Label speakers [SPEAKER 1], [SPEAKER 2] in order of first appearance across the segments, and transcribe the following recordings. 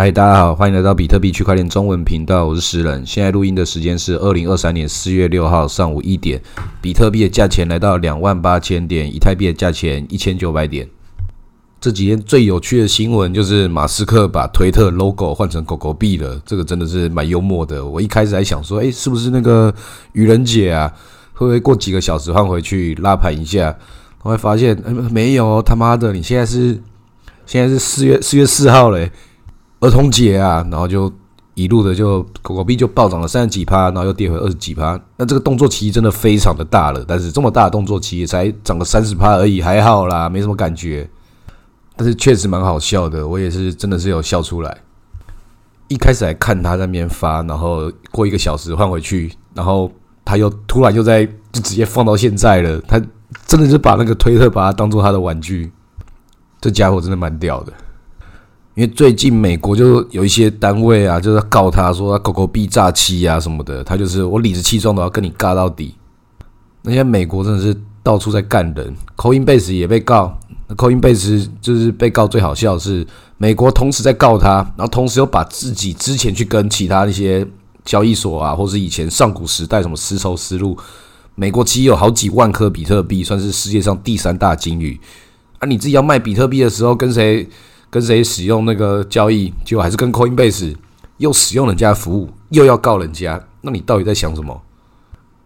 [SPEAKER 1] 嗨，大家好，欢迎来到比特币区块链中文频道，我是石人。现在录音的时间是二零二三年四月六号上午一点，比特币的价钱来到两万八千点，以太币的价钱一千九百点。这几天最有趣的新闻就是马斯克把推特 logo 换成狗狗币了，这个真的是蛮幽默的。我一开始还想说，诶，是不是那个愚人节啊？会不会过几个小时换回去拉盘一下？我会发现，没有，他妈的，你现在是现在是四月四月四号嘞。儿童节啊，然后就一路的就狗狗币就暴涨了三十几趴，然后又跌回二十几趴。那这个动作其实真的非常的大了，但是这么大的动作其实才涨了三十趴而已，还好啦，没什么感觉。但是确实蛮好笑的，我也是真的是有笑出来。一开始还看他在那边发，然后过一个小时换回去，然后他又突然又在就直接放到现在了。他真的是把那个推特把它当做他的玩具，这家伙真的蛮屌的。因为最近美国就有一些单位啊，就是告他说他狗狗币诈欺啊什么的，他就是我理直气壮的要跟你尬到底。那些美国真的是到处在干人，Coinbase 也被告，Coinbase 就是被告最好笑的是，美国同时在告他，然后同时又把自己之前去跟其他那些交易所啊，或是以前上古时代什么丝绸丝路，美国其实有好几万颗比特币，算是世界上第三大金鱼啊。你自己要卖比特币的时候，跟谁？跟谁使用那个交易，结果还是跟 Coinbase 又使用人家服务，又要告人家，那你到底在想什么？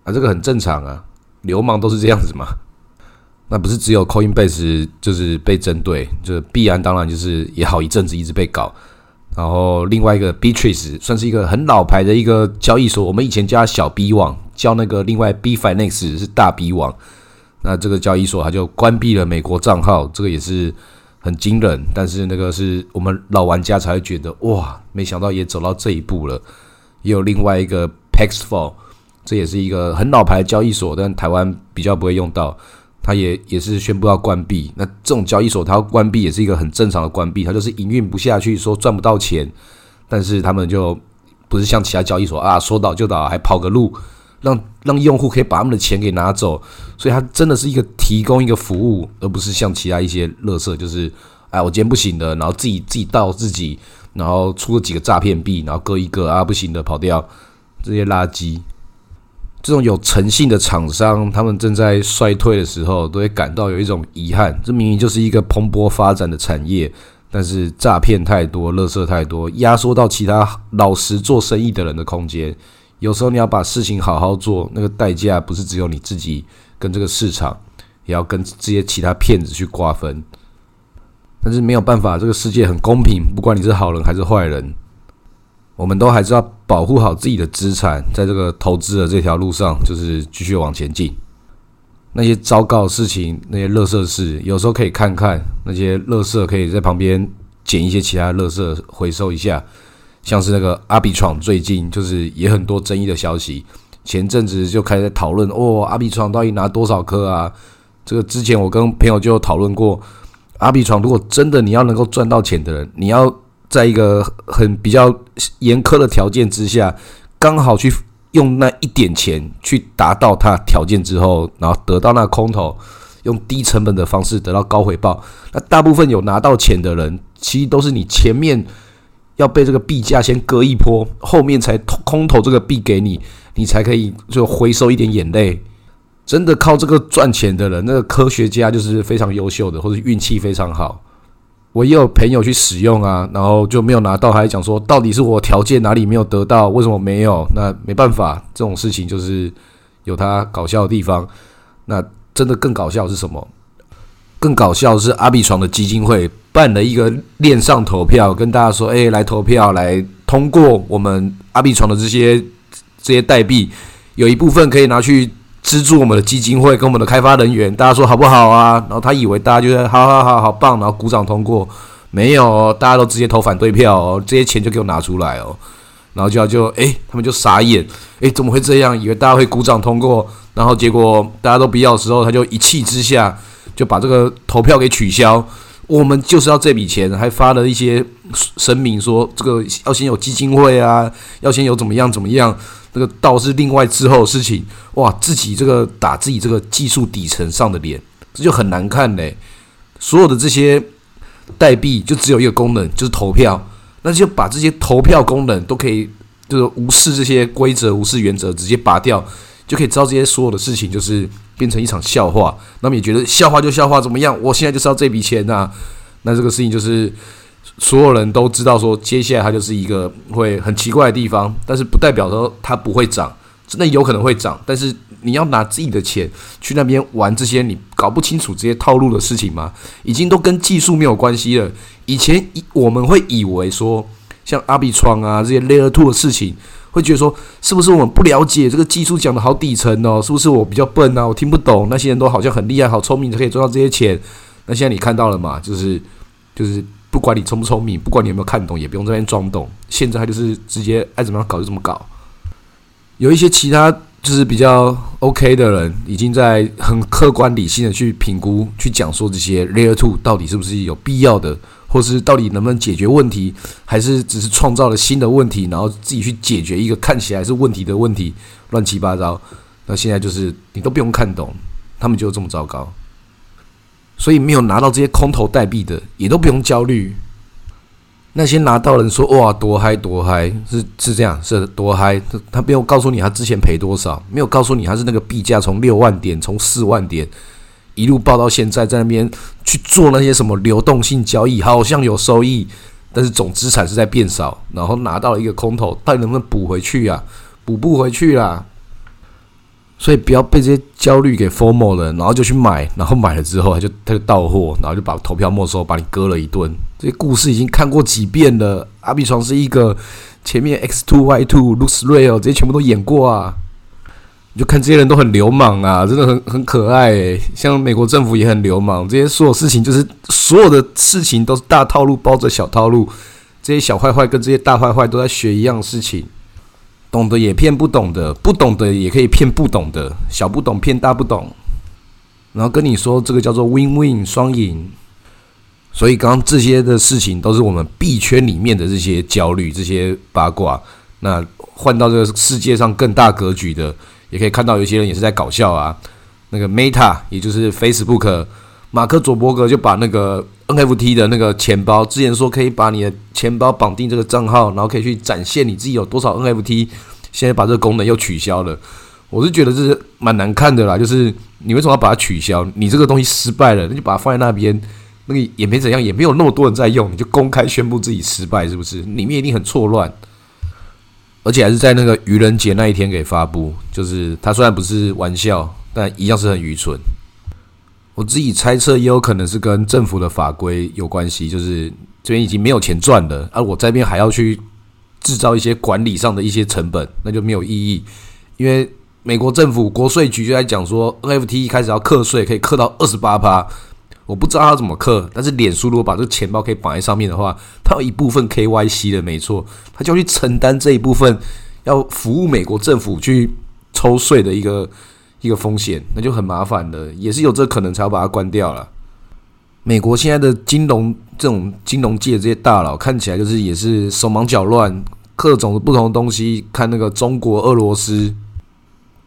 [SPEAKER 1] 啊，这个很正常啊，流氓都是这样子嘛。那不是只有 Coinbase 就是被针对，就是币安当然就是也好一阵子一直被搞。然后另外一个 Bitrix 算是一个很老牌的一个交易所，我们以前叫小 B 网，叫那个另外 B Finance 是大 B 网。那这个交易所它就关闭了美国账号，这个也是。很惊人，但是那个是我们老玩家才会觉得哇，没想到也走到这一步了。也有另外一个 Paxful，这也是一个很老牌交易所，但台湾比较不会用到，它也也是宣布要关闭。那这种交易所它要关闭也是一个很正常的关闭，它就是营运不下去，说赚不到钱，但是他们就不是像其他交易所啊，说倒就倒，还跑个路。让让用户可以把他们的钱给拿走，所以它真的是一个提供一个服务，而不是像其他一些乐色，就是哎，我今天不行的，然后自己自己盗自己，然后出了几个诈骗币，然后割一个啊不行的跑掉，这些垃圾。这种有诚信的厂商，他们正在衰退的时候，都会感到有一种遗憾。这明明就是一个蓬勃发展的产业，但是诈骗太多，乐色太多，压缩到其他老实做生意的人的空间。有时候你要把事情好好做，那个代价不是只有你自己跟这个市场，也要跟这些其他骗子去瓜分。但是没有办法，这个世界很公平，不管你是好人还是坏人，我们都还是要保护好自己的资产，在这个投资的这条路上，就是继续往前进。那些糟糕的事情，那些乐色事，有时候可以看看那些乐色，可以在旁边捡一些其他乐色回收一下。像是那个阿比闯最近就是也很多争议的消息，前阵子就开始在讨论哦，阿比闯到底拿多少颗啊？这个之前我跟朋友就讨论过，阿比闯如果真的你要能够赚到钱的人，你要在一个很比较严苛的条件之下，刚好去用那一点钱去达到他条件之后，然后得到那空头，用低成本的方式得到高回报。那大部分有拿到钱的人，其实都是你前面。要被这个币价先割一波，后面才空投这个币给你，你才可以就回收一点眼泪。真的靠这个赚钱的人，那个科学家就是非常优秀的，或者运气非常好。我也有朋友去使用啊，然后就没有拿到，还讲说到底是我条件哪里没有得到，为什么没有？那没办法，这种事情就是有它搞笑的地方。那真的更搞笑是什么？更搞笑是阿比床的基金会。办了一个链上投票，跟大家说：“哎，来投票，来通过我们阿币床的这些这些代币，有一部分可以拿去资助我们的基金会跟我们的开发人员。大家说好不好啊？”然后他以为大家就是好好好好棒，然后鼓掌通过。没有，大家都直接投反对票哦，这些钱就给我拿出来哦。然后就要就哎，他们就傻眼，哎，怎么会这样？以为大家会鼓掌通过，然后结果大家都不要的时候，他就一气之下就把这个投票给取消。我们就是要这笔钱，还发了一些声明说，这个要先有基金会啊，要先有怎么样怎么样，这个倒是另外之后的事情。哇，自己这个打自己这个技术底层上的脸，这就很难看嘞。所有的这些代币就只有一个功能，就是投票。那就把这些投票功能都可以，就是无视这些规则、无视原则，直接拔掉，就可以知道这些所有的事情就是变成一场笑话。那么也觉得笑话就笑话怎么样？我现在就是要这笔钱呐。那这个事情就是所有人都知道，说接下来它就是一个会很奇怪的地方，但是不代表说它不会涨，真的有可能会涨。但是你要拿自己的钱去那边玩这些你搞不清楚这些套路的事情吗？已经都跟技术没有关系了。以前以我们会以为说，像阿比窗啊这些 Layer Two 的事情，会觉得说，是不是我们不了解这个技术讲的好底层哦？是不是我比较笨啊？我听不懂？那些人都好像很厉害、好聪明，才可以赚到这些钱。那现在你看到了嘛？就是就是不管你聪不聪明，不管你有没有看懂，也不用这边装懂。现在他就是直接爱怎么样搞就怎么搞。有一些其他就是比较 OK 的人，已经在很客观理性的去评估、去讲说这些 Layer Two 到底是不是有必要的，或是到底能不能解决问题，还是只是创造了新的问题，然后自己去解决一个看起来是问题的问题，乱七八糟。那现在就是你都不用看懂，他们就这么糟糕。所以没有拿到这些空头代币的，也都不用焦虑。那些拿到人说哇多嗨多嗨，是是这样是多嗨。他他没有告诉你他之前赔多少，没有告诉你他是那个币价从六万点从四万点一路爆到现在，在那边去做那些什么流动性交易，好像有收益，但是总资产是在变少，然后拿到了一个空头，到底能不能补回去呀？补不回去啦。所以不要被这些焦虑给 formal 了，然后就去买，然后买了之后他就他就到货，然后就把投票没收，把你割了一顿。这些故事已经看过几遍了。阿比床是一个前面 X two Y two looks real 这些全部都演过啊。你就看这些人都很流氓啊，真的很很可爱。诶。像美国政府也很流氓，这些所有事情就是所有的事情都是大套路包着小套路，这些小坏坏跟这些大坏坏都在学一样事情。懂得也骗不懂的，不懂的也可以骗不懂的，小不懂骗大不懂，然后跟你说这个叫做 win-win 双赢。所以刚刚这些的事情都是我们币圈里面的这些焦虑、这些八卦。那换到这个世界上更大格局的，也可以看到有些人也是在搞笑啊。那个 Meta，也就是 Facebook，马克·佐伯格就把那个 NFT 的那个钱包，之前说可以把你的钱包绑定这个账号，然后可以去展现你自己有多少 NFT。现在把这个功能又取消了，我是觉得这是蛮难看的啦。就是你为什么要把它取消？你这个东西失败了，那就把它放在那边，那个也没怎样，也没有那么多人在用，你就公开宣布自己失败，是不是？里面一定很错乱，而且还是在那个愚人节那一天给发布。就是它虽然不是玩笑，但一样是很愚蠢。我自己猜测，也有可能是跟政府的法规有关系，就是这边已经没有钱赚了，而我这边还要去。制造一些管理上的一些成本，那就没有意义。因为美国政府国税局就在讲说，NFT 一开始要课税，可以课到二十八趴。我不知道他怎么课，但是脸书如果把这个钱包可以绑在上面的话，它有一部分 KYC 的，没错，他就要去承担这一部分要服务美国政府去抽税的一个一个风险，那就很麻烦的，也是有这可能才要把它关掉了。美国现在的金融这种金融界这些大佬看起来就是也是手忙脚乱，各种不同的东西。看那个中国、俄罗斯、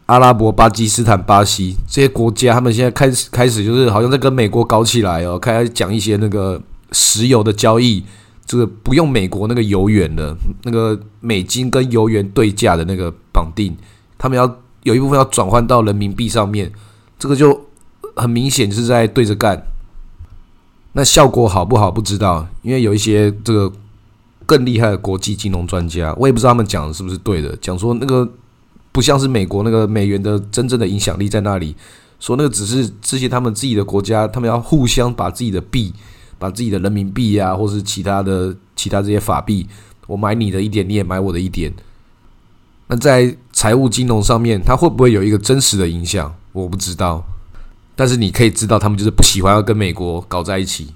[SPEAKER 1] 阿拉伯、巴基斯坦、巴西这些国家，他们现在开始开始就是好像在跟美国搞起来哦，开始讲一些那个石油的交易，这个不用美国那个油元的，那个美金跟油元对价的那个绑定，他们要有一部分要转换到人民币上面，这个就很明显就是在对着干。那效果好不好不知道，因为有一些这个更厉害的国际金融专家，我也不知道他们讲的是不是对的。讲说那个不像是美国那个美元的真正的影响力在那里，说那个只是这些他们自己的国家，他们要互相把自己的币，把自己的人民币啊，或是其他的其他这些法币，我买你的一点，你也买我的一点。那在财务金融上面，它会不会有一个真实的影响？我不知道。但是你可以知道，他们就是不喜欢要跟美国搞在一起。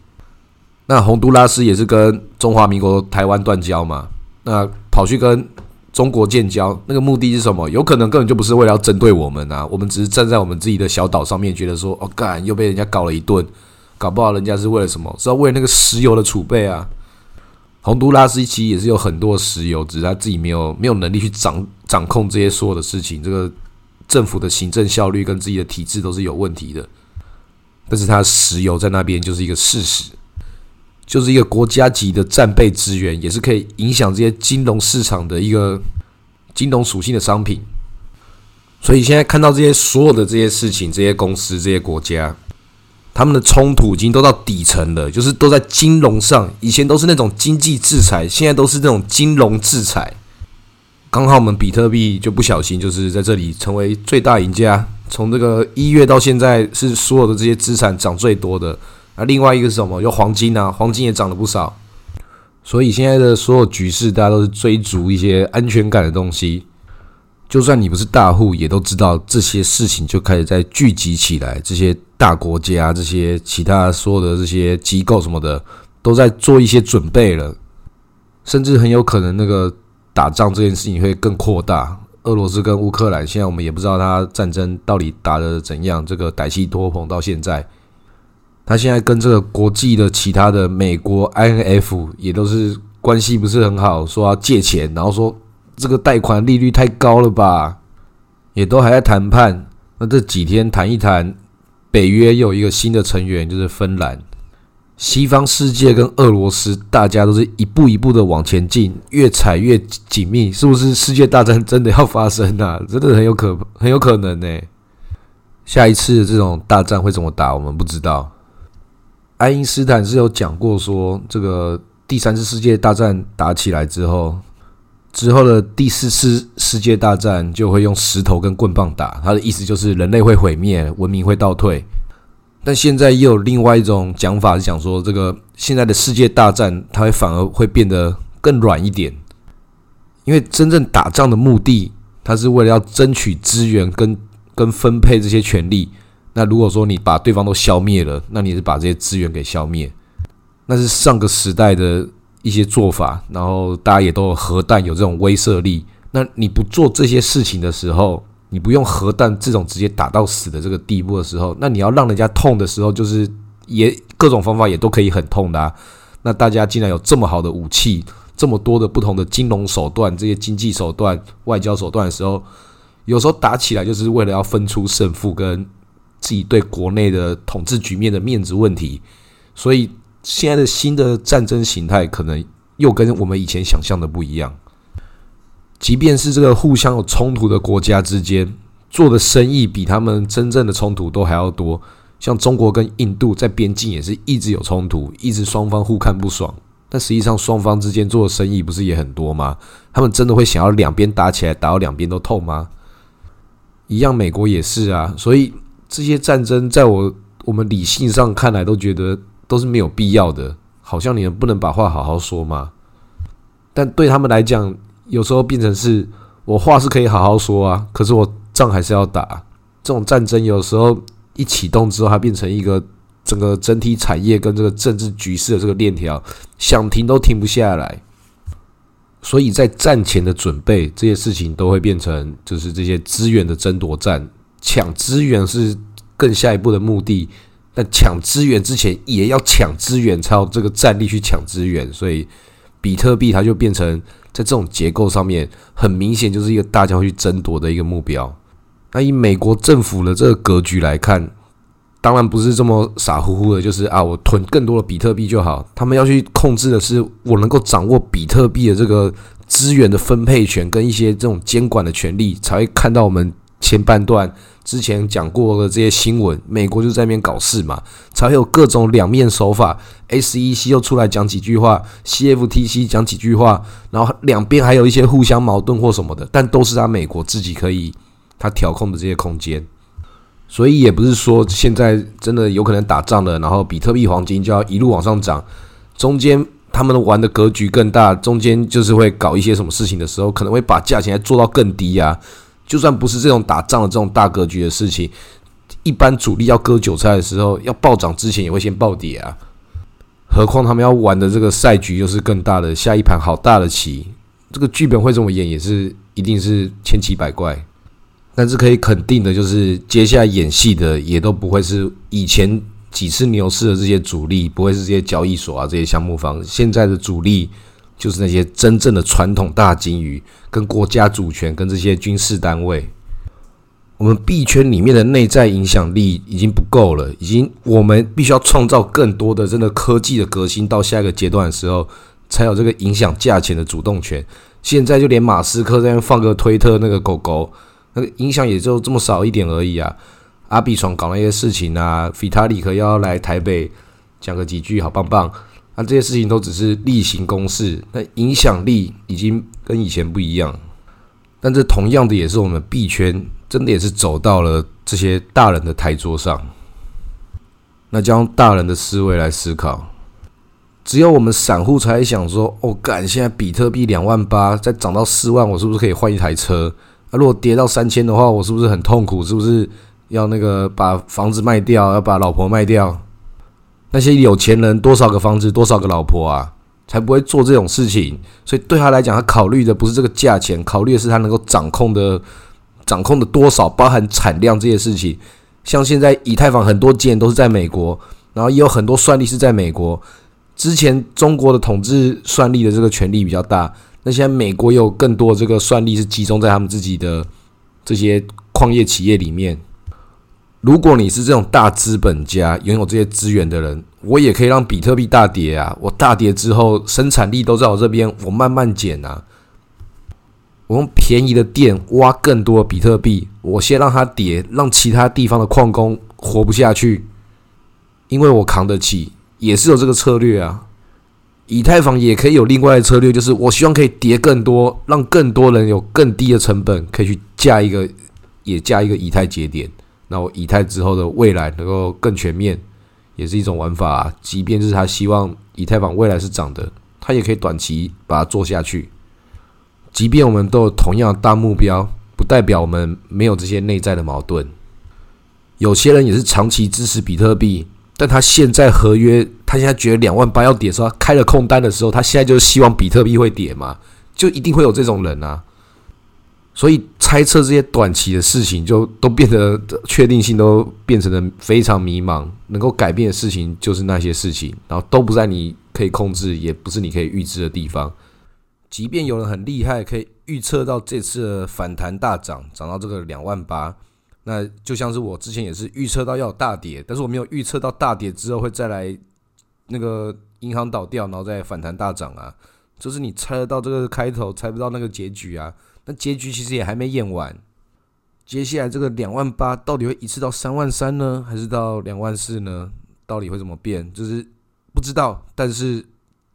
[SPEAKER 1] 那洪都拉斯也是跟中华民国台湾断交嘛？那跑去跟中国建交，那个目的是什么？有可能根本就不是为了要针对我们啊！我们只是站在我们自己的小岛上面，觉得说，哦，干又被人家搞了一顿，搞不好人家是为了什么？是要为那个石油的储备啊！洪都拉斯其实也是有很多石油，只是他自己没有没有能力去掌掌控这些所有的事情。这个。政府的行政效率跟自己的体制都是有问题的，但是它石油在那边就是一个事实。就是一个国家级的战备资源，也是可以影响这些金融市场的一个金融属性的商品。所以现在看到这些所有的这些事情，这些公司、这些国家，他们的冲突已经都到底层了，就是都在金融上。以前都是那种经济制裁，现在都是这种金融制裁。刚好我们比特币就不小心就是在这里成为最大赢家。从这个一月到现在，是所有的这些资产涨最多的。那另外一个是什么？有黄金啊，黄金也涨了不少。所以现在的所有局势，大家都是追逐一些安全感的东西。就算你不是大户，也都知道这些事情就开始在聚集起来。这些大国家、这些其他所有的这些机构什么的，都在做一些准备了。甚至很有可能那个。打仗这件事情会更扩大。俄罗斯跟乌克兰，现在我们也不知道他战争到底打的怎样。这个歹气托棚到现在，他现在跟这个国际的其他的美国 INF 也都是关系不是很好，说要借钱，然后说这个贷款利率太高了吧，也都还在谈判。那这几天谈一谈，北约又有一个新的成员，就是芬兰。西方世界跟俄罗斯，大家都是一步一步的往前进，越踩越紧密，是不是世界大战真的要发生啊？真的很有可很有可能呢。下一次这种大战会怎么打，我们不知道。爱因斯坦是有讲过说，这个第三次世界大战打起来之后，之后的第四次世界大战就会用石头跟棍棒打。他的意思就是人类会毁灭，文明会倒退。但现在又有另外一种讲法，是讲说这个现在的世界大战，它会反而会变得更软一点，因为真正打仗的目的，它是为了要争取资源跟跟分配这些权利。那如果说你把对方都消灭了，那你是把这些资源给消灭，那是上个时代的一些做法。然后大家也都有核弹，有这种威慑力。那你不做这些事情的时候，你不用核弹这种直接打到死的这个地步的时候，那你要让人家痛的时候，就是也各种方法也都可以很痛的。那大家既然有这么好的武器，这么多的不同的金融手段、这些经济手段、外交手段的时候，有时候打起来就是为了要分出胜负，跟自己对国内的统治局面的面子问题。所以现在的新的战争形态，可能又跟我们以前想象的不一样。即便是这个互相有冲突的国家之间做的生意，比他们真正的冲突都还要多。像中国跟印度在边境也是一直有冲突，一直双方互看不爽。但实际上双方之间做的生意不是也很多吗？他们真的会想要两边打起来，打到两边都痛吗？一样，美国也是啊。所以这些战争，在我我们理性上看来，都觉得都是没有必要的。好像你们不能把话好好说吗？但对他们来讲，有时候变成是我话是可以好好说啊，可是我仗还是要打。这种战争有时候一启动之后，它变成一个整个整体产业跟这个政治局势的这个链条，想停都停不下来。所以在战前的准备，这些事情都会变成就是这些资源的争夺战，抢资源是更下一步的目的。但抢资源之前也要抢资源，才有这个战力去抢资源。所以比特币它就变成。在这种结构上面，很明显就是一个大家会去争夺的一个目标。那以美国政府的这个格局来看，当然不是这么傻乎乎的，就是啊，我囤更多的比特币就好。他们要去控制的是，我能够掌握比特币的这个资源的分配权跟一些这种监管的权利，才会看到我们前半段。之前讲过的这些新闻，美国就在那边搞事嘛，才会有各种两面手法。SEC 又出来讲几句话，CFTC 讲几句话，然后两边还有一些互相矛盾或什么的，但都是他美国自己可以他调控的这些空间。所以也不是说现在真的有可能打仗了，然后比特币、黄金就要一路往上涨。中间他们玩的格局更大，中间就是会搞一些什么事情的时候，可能会把价钱做到更低呀。就算不是这种打仗的这种大格局的事情，一般主力要割韭菜的时候，要暴涨之前也会先暴跌啊。何况他们要玩的这个赛局又是更大的，下一盘好大的棋，这个剧本会这么演，也是一定是千奇百怪。但是可以肯定的就是，接下来演戏的也都不会是以前几次牛市的这些主力，不会是这些交易所啊这些项目方，现在的主力。就是那些真正的传统大金鱼，跟国家主权，跟这些军事单位。我们币圈里面的内在影响力已经不够了，已经我们必须要创造更多的真的科技的革新，到下一个阶段的时候，才有这个影响价钱的主动权。现在就连马斯克在那放个推特那个狗狗，那个影响也就这么少一点而已啊。阿比床搞那些事情啊，菲塔里克要来台北讲个几句，好棒棒。那这些事情都只是例行公事，那影响力已经跟以前不一样。但这同样的也是我们币圈真的也是走到了这些大人的台桌上。那将大人的思维来思考，只有我们散户才想说：哦，干！现在比特币两万八，再涨到四万，我是不是可以换一台车？那如果跌到三千的话，我是不是很痛苦？是不是要那个把房子卖掉，要把老婆卖掉？那些有钱人多少个房子，多少个老婆啊，才不会做这种事情。所以对他来讲，他考虑的不是这个价钱，考虑的是他能够掌控的、掌控的多少，包含产量这些事情。像现在以太坊很多件都是在美国，然后也有很多算力是在美国。之前中国的统治算力的这个权力比较大，那现在美国有更多这个算力是集中在他们自己的这些矿业企业里面。如果你是这种大资本家，拥有这些资源的人，我也可以让比特币大跌啊！我大跌之后，生产力都在我这边，我慢慢减啊。我用便宜的电挖更多的比特币，我先让它跌，让其他地方的矿工活不下去，因为我扛得起，也是有这个策略啊。以太坊也可以有另外的策略，就是我希望可以叠更多，让更多人有更低的成本，可以去架一个，也架一个以太节点。那我以太之后的未来能够更全面，也是一种玩法。即便是他希望以太坊未来是涨的，他也可以短期把它做下去。即便我们都有同样大目标，不代表我们没有这些内在的矛盾。有些人也是长期支持比特币，但他现在合约，他现在觉得两万八要跌的时候，开了空单的时候，他现在就是希望比特币会跌嘛？就一定会有这种人啊。所以猜测这些短期的事情，就都变得确定性都变成了非常迷茫。能够改变的事情就是那些事情，然后都不在你可以控制，也不是你可以预知的地方。即便有人很厉害，可以预测到这次的反弹大涨，涨到这个两万八，那就像是我之前也是预测到要有大跌，但是我没有预测到大跌之后会再来那个银行倒掉，然后再反弹大涨啊。就是你猜得到这个开头，猜不到那个结局啊。那结局其实也还没演完，接下来这个两万八到底会一次到三万三呢，还是到两万四呢？到底会怎么变？就是不知道。但是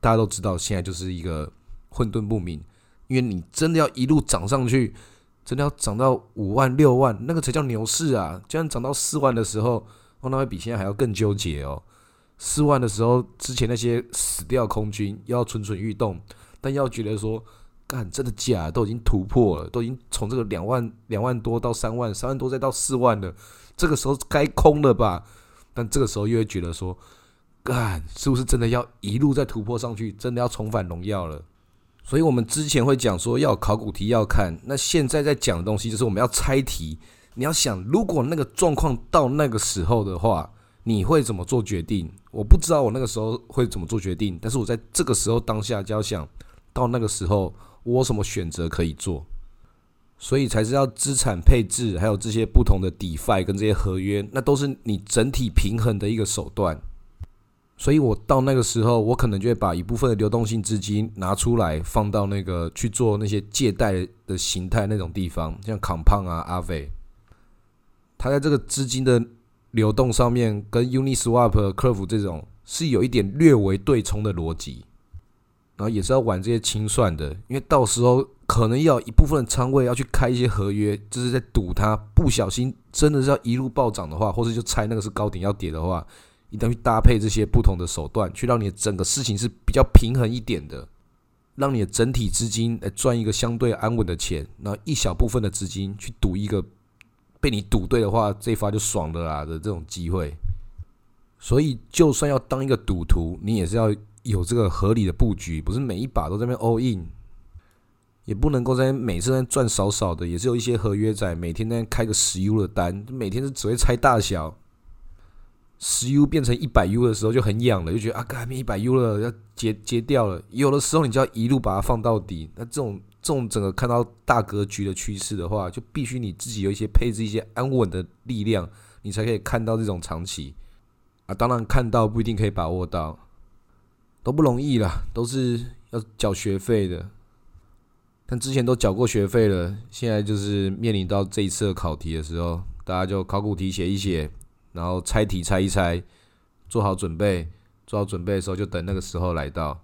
[SPEAKER 1] 大家都知道，现在就是一个混沌不明。因为你真的要一路涨上去，真的要涨到五万六万，那个才叫牛市啊！就算涨到四万的时候，哦，那会比现在还要更纠结哦。四万的时候，之前那些死掉空军要蠢蠢欲动，但要觉得说。干真的假？都已经突破了，都已经从这个两万两万多到三万，三万多再到四万了，这个时候该空了吧？但这个时候又会觉得说，干是不是真的要一路再突破上去？真的要重返荣耀了？所以我们之前会讲说要考古题要看，那现在在讲的东西就是我们要猜题。你要想，如果那个状况到那个时候的话，你会怎么做决定？我不知道我那个时候会怎么做决定，但是我在这个时候当下就要想到那个时候。我什么选择可以做？所以才知道资产配置，还有这些不同的 DeFi 跟这些合约，那都是你整体平衡的一个手段。所以我到那个时候，我可能就会把一部分的流动性资金拿出来，放到那个去做那些借贷的形态那种地方，像 Compound 啊、阿伟，它在这个资金的流动上面，跟 Uniswap、Curve 这种是有一点略微对冲的逻辑。然后也是要玩这些清算的，因为到时候可能要一部分仓位要去开一些合约，就是在赌它不小心真的是要一路暴涨的话，或者就猜那个是高点要跌的话，一定要去搭配这些不同的手段，去让你的整个事情是比较平衡一点的，让你的整体资金来赚一个相对安稳的钱，然后一小部分的资金去赌一个被你赌对的话，这一发就爽了啦的这种机会。所以就算要当一个赌徒，你也是要。有这个合理的布局，不是每一把都在那边 all in，也不能够在每次在赚少少的，也是有一些合约在每天在开个十 U 的单，每天是只会猜大小。十 U 变成一百 U 的时候就很痒了，就觉得啊，该变一百 U 了，要截截掉了。有的时候你就要一路把它放到底。那这种这种整个看到大格局的趋势的话，就必须你自己有一些配置一些安稳的力量，你才可以看到这种长期啊。当然看到不一定可以把握到，都不容易啦，都是要缴学费的。但之前都缴过学费了，现在就是面临到这一次的考题的时候，大家就考古题写一写。然后猜题猜一猜，做好准备，做好准备的时候就等那个时候来到。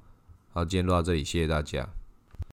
[SPEAKER 1] 好，今天录到这里，谢谢大家。